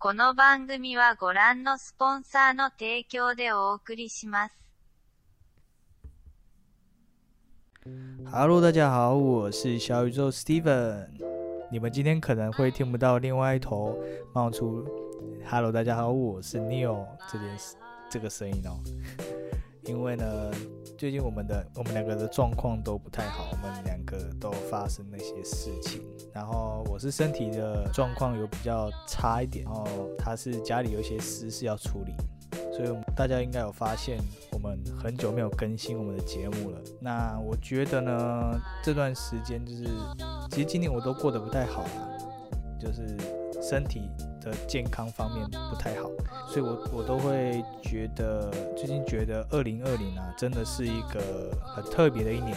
この番組はご覧のスポンサーの提供でお送りします。Hello，大家好，我是小宇宙 Steven。你们今天可能会听不到另外一头冒出 “Hello，大家好，我是 Neil” 这件事这个声音哦。因为呢，最近我们的我们两个的状况都不太好，我们两个都发生那些事情。然后我是身体的状况有比较差一点，然后他是家里有一些私事要处理，所以大家应该有发现，我们很久没有更新我们的节目了。那我觉得呢，这段时间就是，其实今年我都过得不太好啦，就是身体的健康方面不太好，所以我我都会觉得，最近觉得二零二零啊，真的是一个很特别的一年。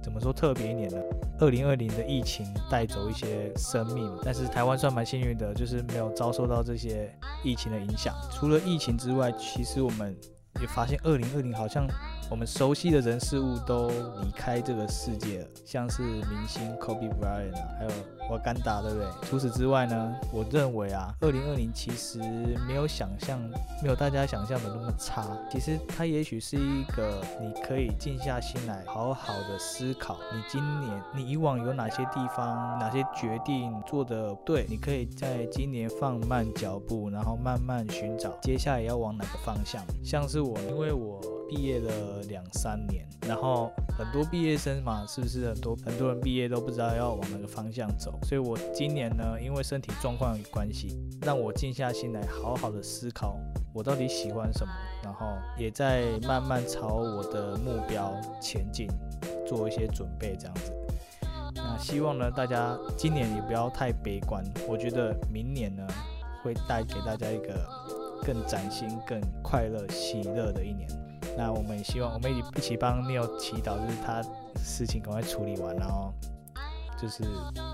怎么说特别一年呢？二零二零的疫情带走一些生命，但是台湾算蛮幸运的，就是没有遭受到这些疫情的影响。除了疫情之外，其实我们也发现，二零二零好像我们熟悉的人事物都离开这个世界了，像是明星 Kobe Bryant 啊，还有瓦干达，对不对？除此之外呢，我认为啊，二零二零其实没有想象，没有大家想象的那么差。其实它也许是一个你可以静下心来，好好的思考，你今年你以往有哪些地方、哪些决定做的对，你可以在今年放慢脚步，然后慢慢寻找接下来要往哪个方向。像是我，因为我。毕业了两三年，然后很多毕业生嘛，是不是很多很多人毕业都不知道要往哪个方向走？所以我今年呢，因为身体状况有关系，让我静下心来，好好的思考我到底喜欢什么，然后也在慢慢朝我的目标前进，做一些准备，这样子。那希望呢，大家今年也不要太悲观，我觉得明年呢，会带给大家一个更崭新、更快乐、喜乐的一年。那我们也希望，我们一起一起帮 Neil 祈祷，就是他事情赶快处理完，然后就是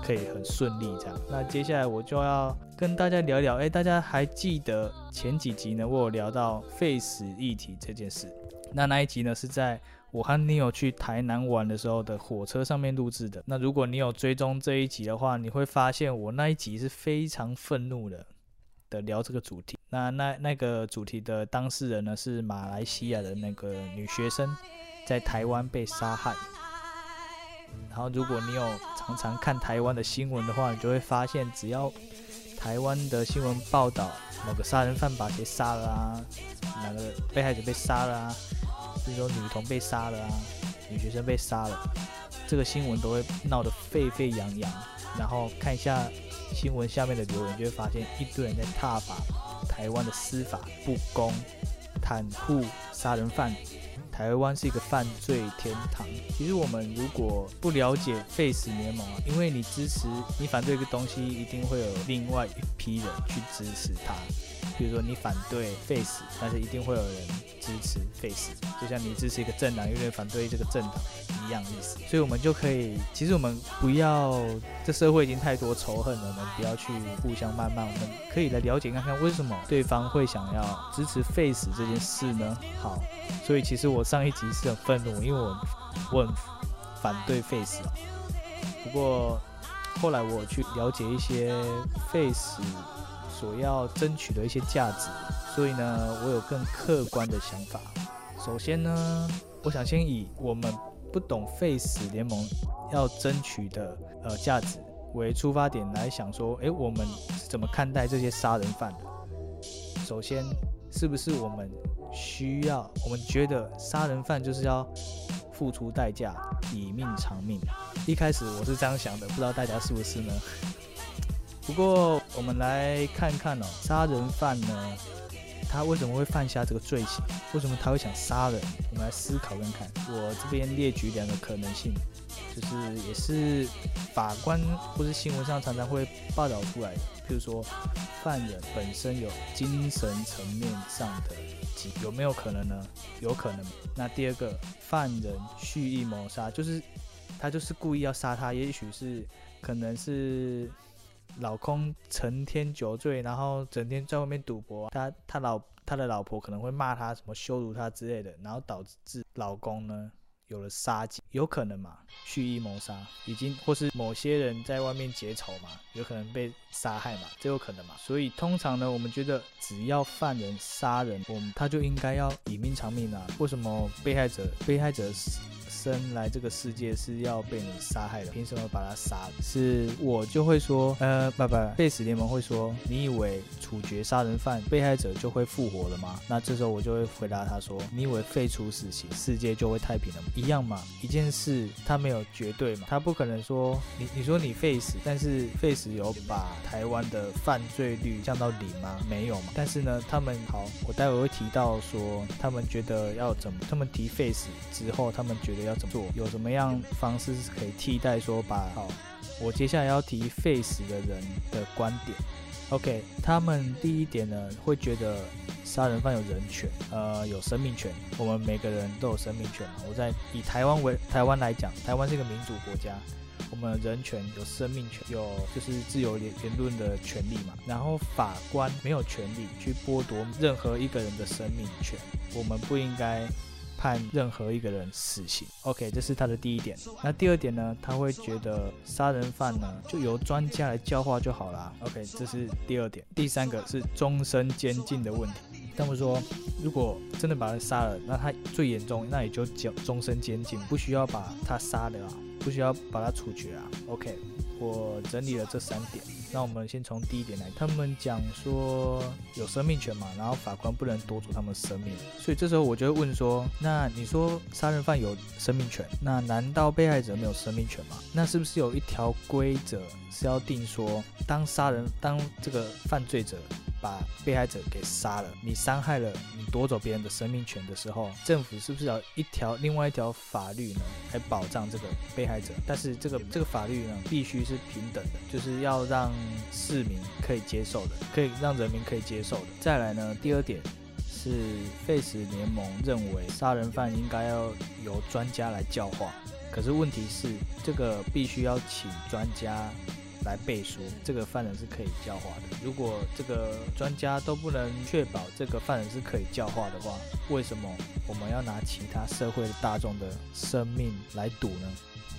可以很顺利这样。那接下来我就要跟大家聊聊，哎，大家还记得前几集呢？我有聊到废死议题这件事。那那一集呢是在我和 Neil 去台南玩的时候的火车上面录制的。那如果你有追踪这一集的话，你会发现我那一集是非常愤怒的。的聊这个主题，那那那个主题的当事人呢是马来西亚的那个女学生，在台湾被杀害。然后如果你有常常看台湾的新闻的话，你就会发现，只要台湾的新闻报道某个杀人犯把谁杀了啊，哪个被害者被杀了啊，比如说女童被杀了啊，女学生被杀了，这个新闻都会闹得沸沸扬扬。然后看一下。新闻下面的留言就会发现一堆人在挞伐台湾的司法不公，袒护杀人犯。台湾是一个犯罪天堂。其实我们如果不了解 Face 联盟啊，因为你支持你反对一个东西，一定会有另外一批人去支持它。比如说你反对 Face，，但是一定会有人支持 Face。就像你支持一个政党，有人反对这个政党一样意思。所以我们就可以，其实我们不要，这社会已经太多仇恨了，我们不要去互相谩骂。我们可以来了解看看，为什么对方会想要支持 Face 这件事呢？好，所以其实我上一集是很愤怒，因为我我很反对 Face。不过后来我去了解一些 Face。所要争取的一些价值，所以呢，我有更客观的想法。首先呢，我想先以我们不懂废死联盟要争取的呃价值为出发点来想说，诶，我们是怎么看待这些杀人犯的？首先，是不是我们需要？我们觉得杀人犯就是要付出代价，以命偿命。一开始我是这样想的，不知道大家是不是呢？不过，我们来看看哦，杀人犯呢，他为什么会犯下这个罪行？为什么他会想杀人？我们来思考看看。我这边列举两个可能性，就是也是法官或是新闻上常常会报道出来的。譬如说，犯人本身有精神层面上的疾，有没有可能呢？有可能。那第二个，犯人蓄意谋杀，就是他就是故意要杀他，也许是可能是。老公成天酒醉，然后整天在外面赌博。他他老他的老婆可能会骂他什么羞辱他之类的，然后导致老公呢有了杀机。有可能嘛，蓄意谋杀，已经或是某些人在外面结仇嘛，有可能被杀害嘛，这有可能嘛。所以通常呢，我们觉得只要犯人杀人，我们他就应该要以命偿命啊。为什么被害者被害者？生来这个世界是要被你杀害的，凭什么把他杀了？是我就会说，呃，不不，贝斯联盟会说，你以为处决杀人犯被害者就会复活了吗？那这时候我就会回答他说，你以为废除死刑，世界就会太平了吗？一样嘛，一件事他没有绝对嘛，他不可能说你你说你 Face，，但是 Face 有把台湾的犯罪率降到零吗？没有嘛。但是呢，他们好，我待会会提到说，他们觉得要怎么，他们提 Face 之后，他们觉得要。怎么做？有什么样方式可以替代说把好？我接下来要提 face 的人的观点。OK，他们第一点呢，会觉得杀人犯有人权，呃，有生命权。我们每个人都有生命权嘛。我在以台湾为台湾来讲，台湾是一个民主国家，我们人权有生命权，有就是自由言言论的权利嘛。然后法官没有权利去剥夺任何一个人的生命权，我们不应该。判任何一个人死刑，OK，这是他的第一点。那第二点呢？他会觉得杀人犯呢就由专家来教化就好了，OK，这是第二点。第三个是终身监禁的问题。他们说，如果真的把他杀了，那他最严重，那也就终终身监禁，不需要把他杀了啊，不需要把他处决啊，OK。我整理了这三点，那我们先从第一点来。他们讲说有生命权嘛，然后法官不能夺走他们生命，所以这时候我就会问说，那你说杀人犯有生命权，那难道被害者没有生命权吗？那是不是有一条规则是要定说，当杀人当这个犯罪者？把被害者给杀了，你伤害了，你夺走别人的生命权的时候，政府是不是要一条另外一条法律呢，来保障这个被害者？但是这个这个法律呢，必须是平等的，就是要让市民可以接受的，可以让人民可以接受的。再来呢，第二点是废死联盟认为杀人犯应该要由专家来教化，可是问题是这个必须要请专家。来背书，这个犯人是可以教化的。如果这个专家都不能确保这个犯人是可以教化的话，为什么我们要拿其他社会大众的生命来赌呢？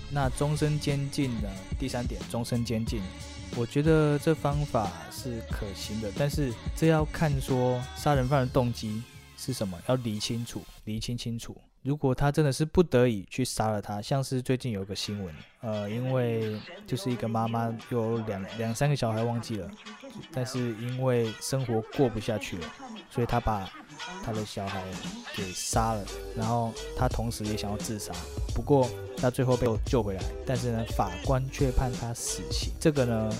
那终身监禁呢？第三点，终身监禁，我觉得这方法是可行的，但是这要看说杀人犯的动机是什么，要理清楚，理清清楚。如果他真的是不得已去杀了他，像是最近有个新闻，呃，因为就是一个妈妈有两两三个小孩忘记了，但是因为生活过不下去了，所以他把他的小孩给杀了，然后他同时也想要自杀，不过他最后被救回来，但是呢，法官却判他死刑，这个呢？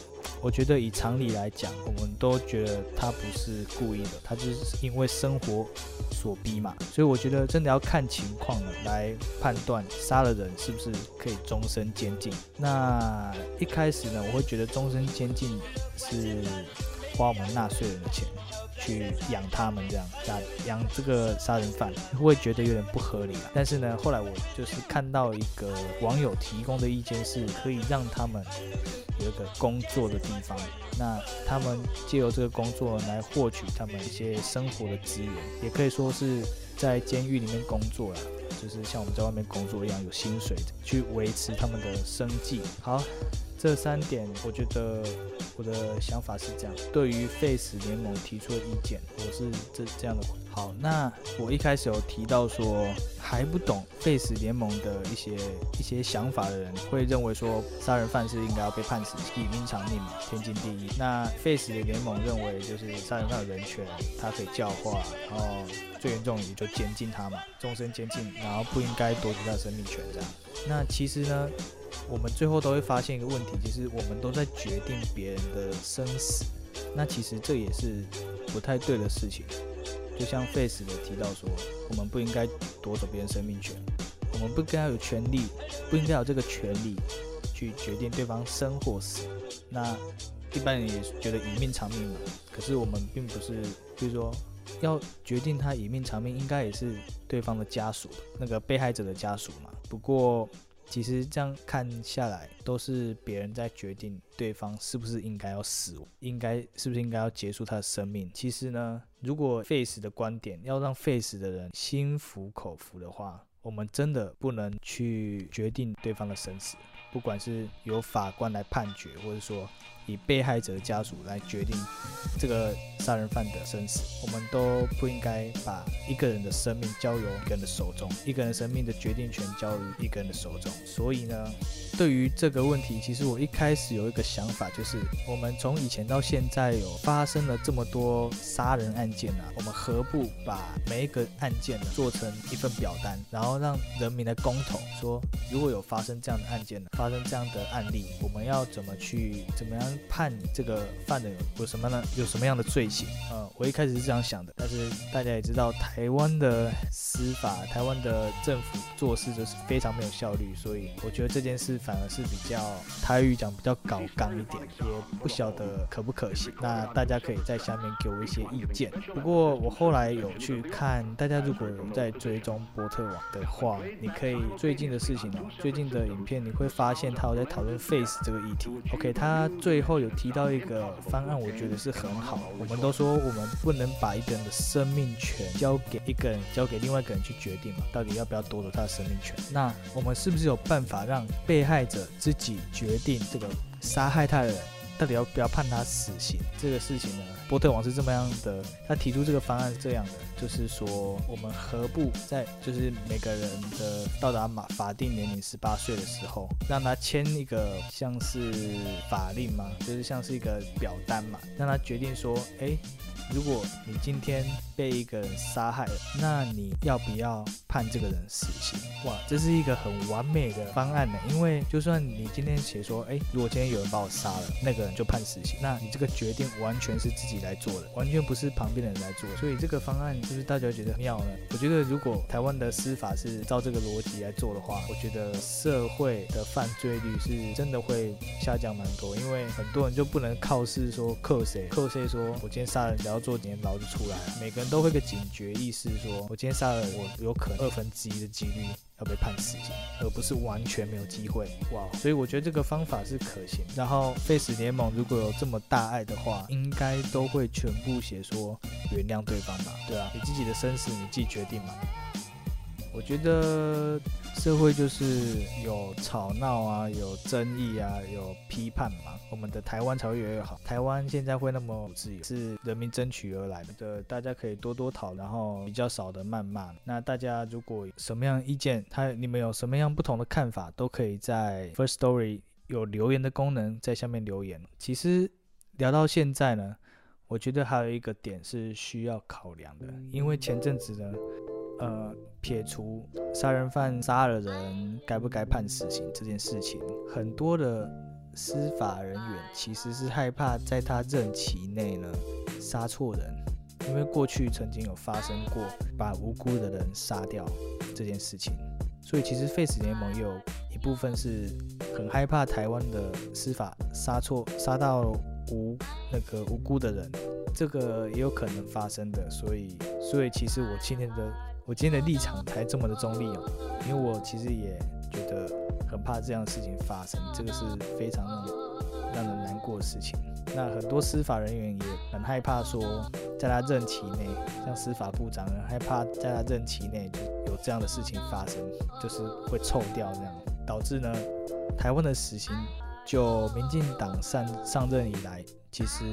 我觉得以常理来讲，我们都觉得他不是故意的，他就是因为生活所逼嘛。所以我觉得真的要看情况来判断杀了人是不是可以终身监禁。那一开始呢，我会觉得终身监禁是花我们纳税人的钱。去养他们这样，养养这个杀人犯，会觉得有点不合理啊。但是呢，后来我就是看到一个网友提供的意见，是可以让他们有一个工作的地方，那他们借由这个工作来获取他们一些生活的资源，也可以说是在监狱里面工作了，就是像我们在外面工作一样，有薪水，去维持他们的生计。好。这三点，我觉得我的想法是这样。对于 Face 联盟提出的意见，我是这这样的。好，那我一开始有提到说，还不懂 Face 联盟的一些一些想法的人，会认为说杀人犯是应该要被判死，以命偿命嘛，天经地义。那 Face 的联盟认为，就是杀人犯有人权，他可以教化，然后最严重也就监禁他嘛，终身监禁，然后不应该夺取他的生命权这样。那其实呢？我们最后都会发现一个问题，就是我们都在决定别人的生死，那其实这也是不太对的事情。就像 Face 的提到说，我们不应该夺走别人生命权，我们不应该有权利，不应该有这个权利去决定对方生或死。那一般人也觉得以命偿命嘛，可是我们并不是，就是说要决定他以命偿命，应该也是对方的家属，那个被害者的家属嘛。不过。其实这样看下来，都是别人在决定对方是不是应该要死，应该是不是应该要结束他的生命。其实呢，如果 face 的观点要让 face 的人心服口服的话，我们真的不能去决定对方的生死，不管是由法官来判决，或者说。以被害者的家属来决定这个杀人犯的生死，我们都不应该把一个人的生命交由一个人的手中，一个人生命的决定权交于一个人的手中。所以呢，对于这个问题，其实我一开始有一个想法，就是我们从以前到现在有发生了这么多杀人案件啊，我们何不把每一个案件呢做成一份表单，然后让人民来公投，说如果有发生这样的案件呢，发生这样的案例，我们要怎么去怎么样？判你这个犯人有什么呢？有什么样的罪行？呃，我一开始是这样想的，但是大家也知道，台湾的司法，台湾的政府做事就是非常没有效率，所以我觉得这件事反而是比较台语讲比较搞刚一点，也不晓得可不可行。那大家可以在下面给我一些意见。不过我后来有去看，大家如果有在追踪波特网的话，你可以最近的事情哦，最近的影片你会发现他有在讨论 face 这个议题。OK，他最后。有提到一个方案，我觉得是很好。我们都说我们不能把一个人的生命权交给一个人，交给另外一个人去决定嘛，到底要不要夺走他的生命权？那我们是不是有办法让被害者自己决定这个杀害他的人到底要不要判他死刑？这个事情呢？波特王是这么样的，他提出这个方案是这样的，就是说我们何不在就是每个人的到达法法定年龄十八岁的时候，让他签一个像是法令嘛，就是像是一个表单嘛，让他决定说，哎。如果你今天被一个人杀害了，那你要不要判这个人死刑？哇，这是一个很完美的方案呢。因为就算你今天写说，哎，如果今天有人把我杀了，那个就判死刑，那你这个决定完全是自己来做的，完全不是旁边的人来做。所以这个方案就是大家觉得妙呢。我觉得如果台湾的司法是照这个逻辑来做的话，我觉得社会的犯罪率是真的会下降蛮多。因为很多人就不能靠是说克谁克谁，说我今天杀人只要。做几年牢就出来了，每个人都会个警觉意识，说我今天杀了我，有可能二分之一的几率要被判死刑，而不是完全没有机会。哇，所以我觉得这个方法是可行。然后 Face 联盟如果有这么大爱的话，应该都会全部写说原谅对方吧？对啊，你自己的生死你自己决定嘛。觉得社会就是有吵闹啊，有争议啊，有批判嘛，我们的台湾才会越来越好。台湾现在会那么自由，是人民争取而来的。大家可以多多讨，然后比较少的谩骂。那大家如果什么样意见，他你们有什么样不同的看法，都可以在 First Story 有留言的功能，在下面留言。其实聊到现在呢，我觉得还有一个点是需要考量的，因为前阵子呢。呃，撇除杀人犯杀了人该不该判死刑这件事情，很多的司法人员其实是害怕在他任期内呢杀错人，因为过去曾经有发生过把无辜的人杀掉这件事情，所以其实 Face 联盟也有一部分是很害怕台湾的司法杀错杀到无那个无辜的人，这个也有可能发生的，所以所以其实我今天的。我今天的立场才这么的中立哦，因为我其实也觉得很怕这样的事情发生，这个是非常让人难过的事情。那很多司法人员也很害怕说，在他任期内，像司法部长很害怕在他任期内有这样的事情发生，就是会臭掉这样，导致呢，台湾的死刑就民进党上上任以来，其实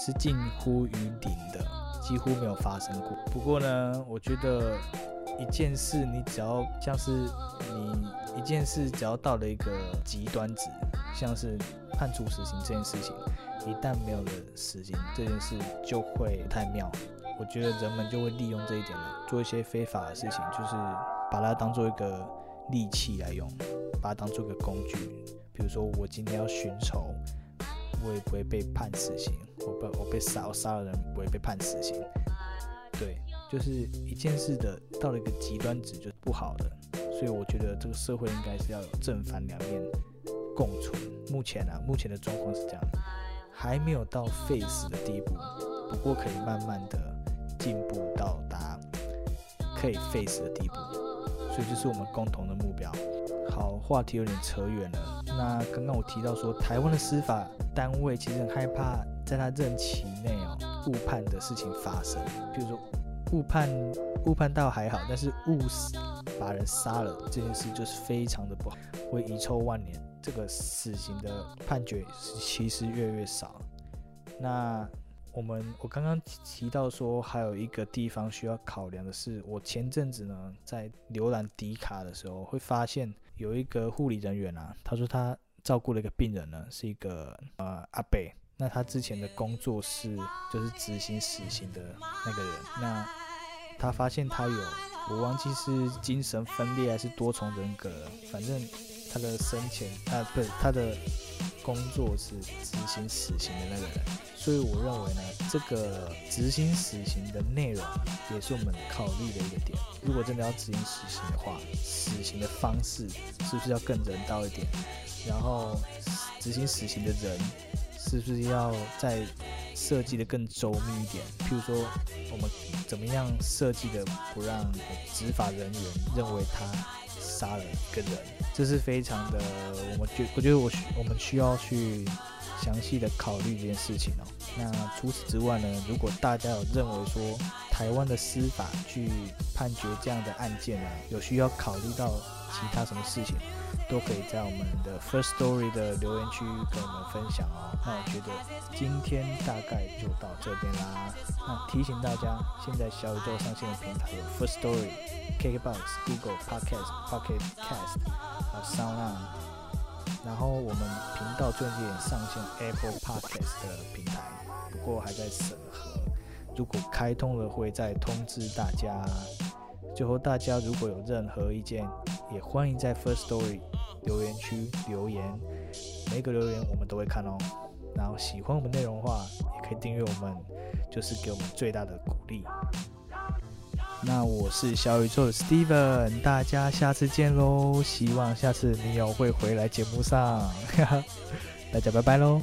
是近乎于零的。几乎没有发生过。不过呢，我觉得一件事，你只要像是你一件事，只要到了一个极端值，像是判处死刑这件事情，一旦没有了死刑这件事，就会太妙。我觉得人们就会利用这一点来，做一些非法的事情，就是把它当做一个利器来用，把它当做一个工具。比如说，我今天要寻仇。我也不会被判死刑，我被我被杀，我杀了人不会被判死刑。对，就是一件事的到了一个极端值就不好的，所以我觉得这个社会应该是要有正反两面共存。目前啊，目前的状况是这样，还没有到废死的地步，不过可以慢慢的进步到达可以废死的地步，所以这是我们共同的目标。好，话题有点扯远了。那刚刚我提到说，台湾的司法单位其实很害怕在他任期内哦误判的事情发生。比如说，误判误判倒还好，但是误死把人杀了这件事就是非常的不好，会遗臭万年。这个死刑的判决其实越来越少。那我们我刚刚提到说，还有一个地方需要考量的是，我前阵子呢在浏览迪卡的时候，会发现有一个护理人员啊，他说他照顾了一个病人呢，是一个呃阿北。那他之前的工作是就是执行死刑的那个人。那他发现他有，我忘记是精神分裂还是多重人格，反正他的生前啊不是他的工作是执行死刑的那个人。所以我认为呢，这个执行死刑的内容也是我们考虑的一个点。如果真的要执行死刑的话，死刑的方式是不是要更人道一点？然后执行死刑的人。是不是要再设计的更周密一点？譬如说，我们怎么样设计的不让执法人员认为他杀了一个人？这是非常的，我们觉我觉得我我们需要去详细的考虑这件事情哦。那除此之外呢？如果大家有认为说台湾的司法去判决这样的案件呢，有需要考虑到其他什么事情？都可以在我们的 First Story 的留言区跟我们分享哦。那我觉得今天大概就到这边啦。那提醒大家，现在小宇宙上线的平台有 First Story、KKBox、Google Podcast、Pocket Cast 还有 Sound On。然后我们频道最近也上线 Apple Podcast 的平台，不过还在审核。如果开通了，会再通知大家。最后，大家如果有任何意见，也欢迎在 First Story 留言区留言，每个留言我们都会看哦。然后喜欢我们内容的话，也可以订阅我们，就是给我们最大的鼓励。那我是小宇宙的 Steven，大家下次见喽！希望下次你有会回来节目上，大家拜拜喽。